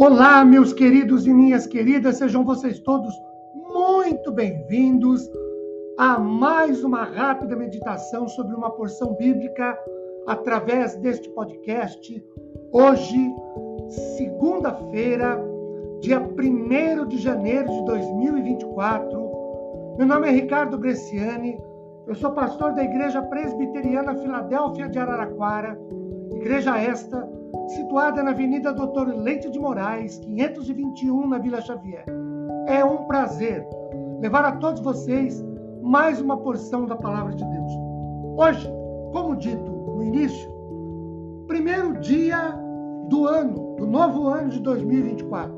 Olá, meus queridos e minhas queridas, sejam vocês todos muito bem-vindos a mais uma rápida meditação sobre uma porção bíblica através deste podcast. Hoje, segunda-feira, dia 1 de janeiro de 2024. Meu nome é Ricardo Bresciani, eu sou pastor da Igreja Presbiteriana Filadélfia de Araraquara, igreja esta situada na Avenida Doutor Leite de Moraes, 521, na Vila Xavier. É um prazer levar a todos vocês mais uma porção da palavra de Deus. Hoje, como dito no início, primeiro dia do ano, do novo ano de 2024.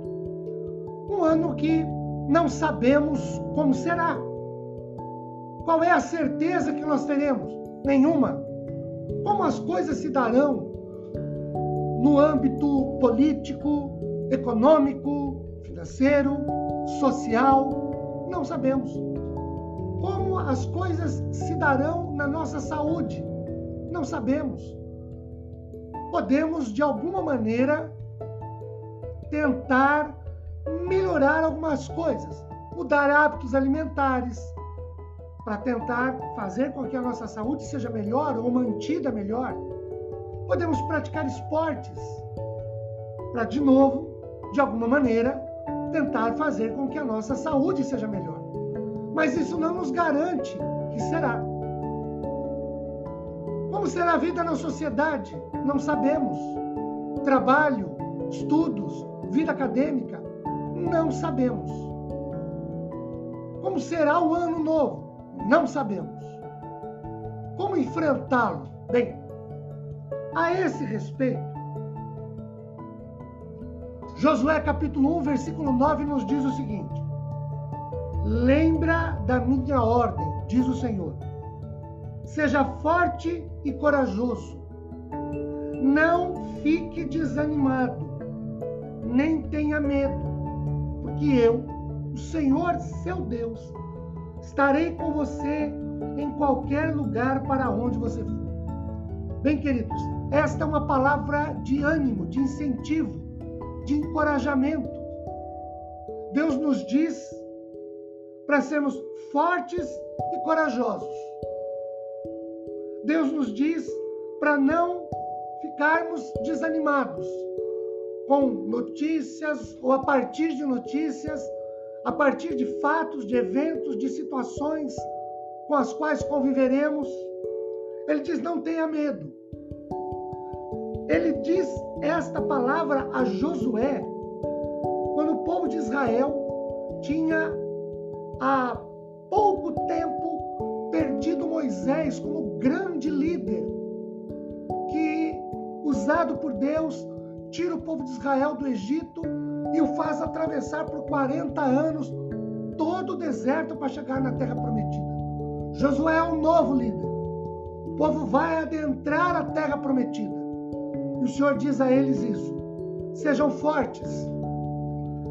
Um ano que não sabemos como será. Qual é a certeza que nós teremos? Nenhuma. Como as coisas se darão no âmbito político, econômico, financeiro, social, não sabemos. Como as coisas se darão na nossa saúde, não sabemos. Podemos, de alguma maneira, tentar melhorar algumas coisas, mudar hábitos alimentares, para tentar fazer com que a nossa saúde seja melhor ou mantida melhor podemos praticar esportes para, de novo, de alguma maneira, tentar fazer com que a nossa saúde seja melhor. Mas isso não nos garante que será. Como será a vida na sociedade? Não sabemos. Trabalho, estudos, vida acadêmica? Não sabemos. Como será o ano novo? Não sabemos. Como enfrentá-lo? Bem, a esse respeito, Josué capítulo 1, versículo 9 nos diz o seguinte: Lembra da minha ordem, diz o Senhor. Seja forte e corajoso. Não fique desanimado, nem tenha medo, porque eu, o Senhor seu Deus, estarei com você em qualquer lugar para onde você for. Bem, queridos, esta é uma palavra de ânimo, de incentivo, de encorajamento. Deus nos diz para sermos fortes e corajosos. Deus nos diz para não ficarmos desanimados com notícias ou a partir de notícias, a partir de fatos, de eventos, de situações com as quais conviveremos. Ele diz: não tenha medo. Ele diz esta palavra a Josué quando o povo de Israel tinha há pouco tempo perdido Moisés como grande líder que, usado por Deus, tira o povo de Israel do Egito e o faz atravessar por 40 anos todo o deserto para chegar na terra prometida. Josué é um novo líder. O povo vai adentrar a terra prometida. E o Senhor diz a eles isso: sejam fortes,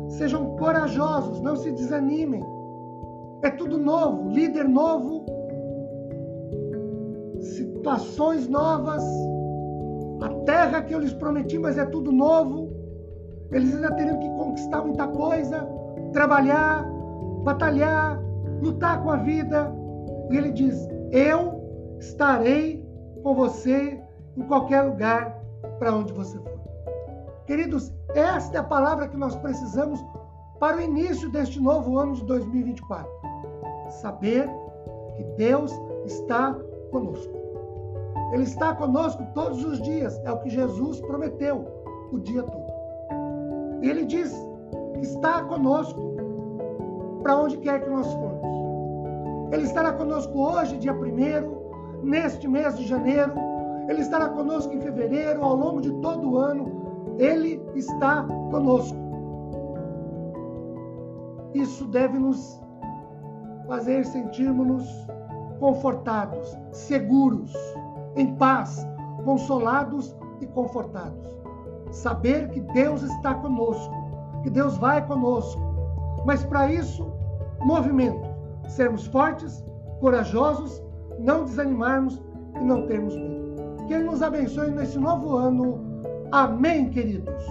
sejam corajosos, não se desanimem. É tudo novo, líder novo, situações novas, a terra que eu lhes prometi, mas é tudo novo. Eles ainda teriam que conquistar muita coisa, trabalhar, batalhar, lutar com a vida. E ele diz: Eu estarei com você em qualquer lugar para onde você for. Queridos, esta é a palavra que nós precisamos para o início deste novo ano de 2024. Saber que Deus está conosco. Ele está conosco todos os dias, é o que Jesus prometeu o dia todo. E ele diz que está conosco para onde quer que nós formos. Ele estará conosco hoje, dia 1 neste mês de janeiro, ele estará conosco em fevereiro, ao longo de todo o ano. Ele está conosco. Isso deve nos fazer sentirmos-nos confortados, seguros, em paz, consolados e confortados. Saber que Deus está conosco, que Deus vai conosco. Mas para isso, movimento. Sermos fortes, corajosos, não desanimarmos e não termos medo. Que Ele nos abençoe nesse novo ano. Amém, queridos.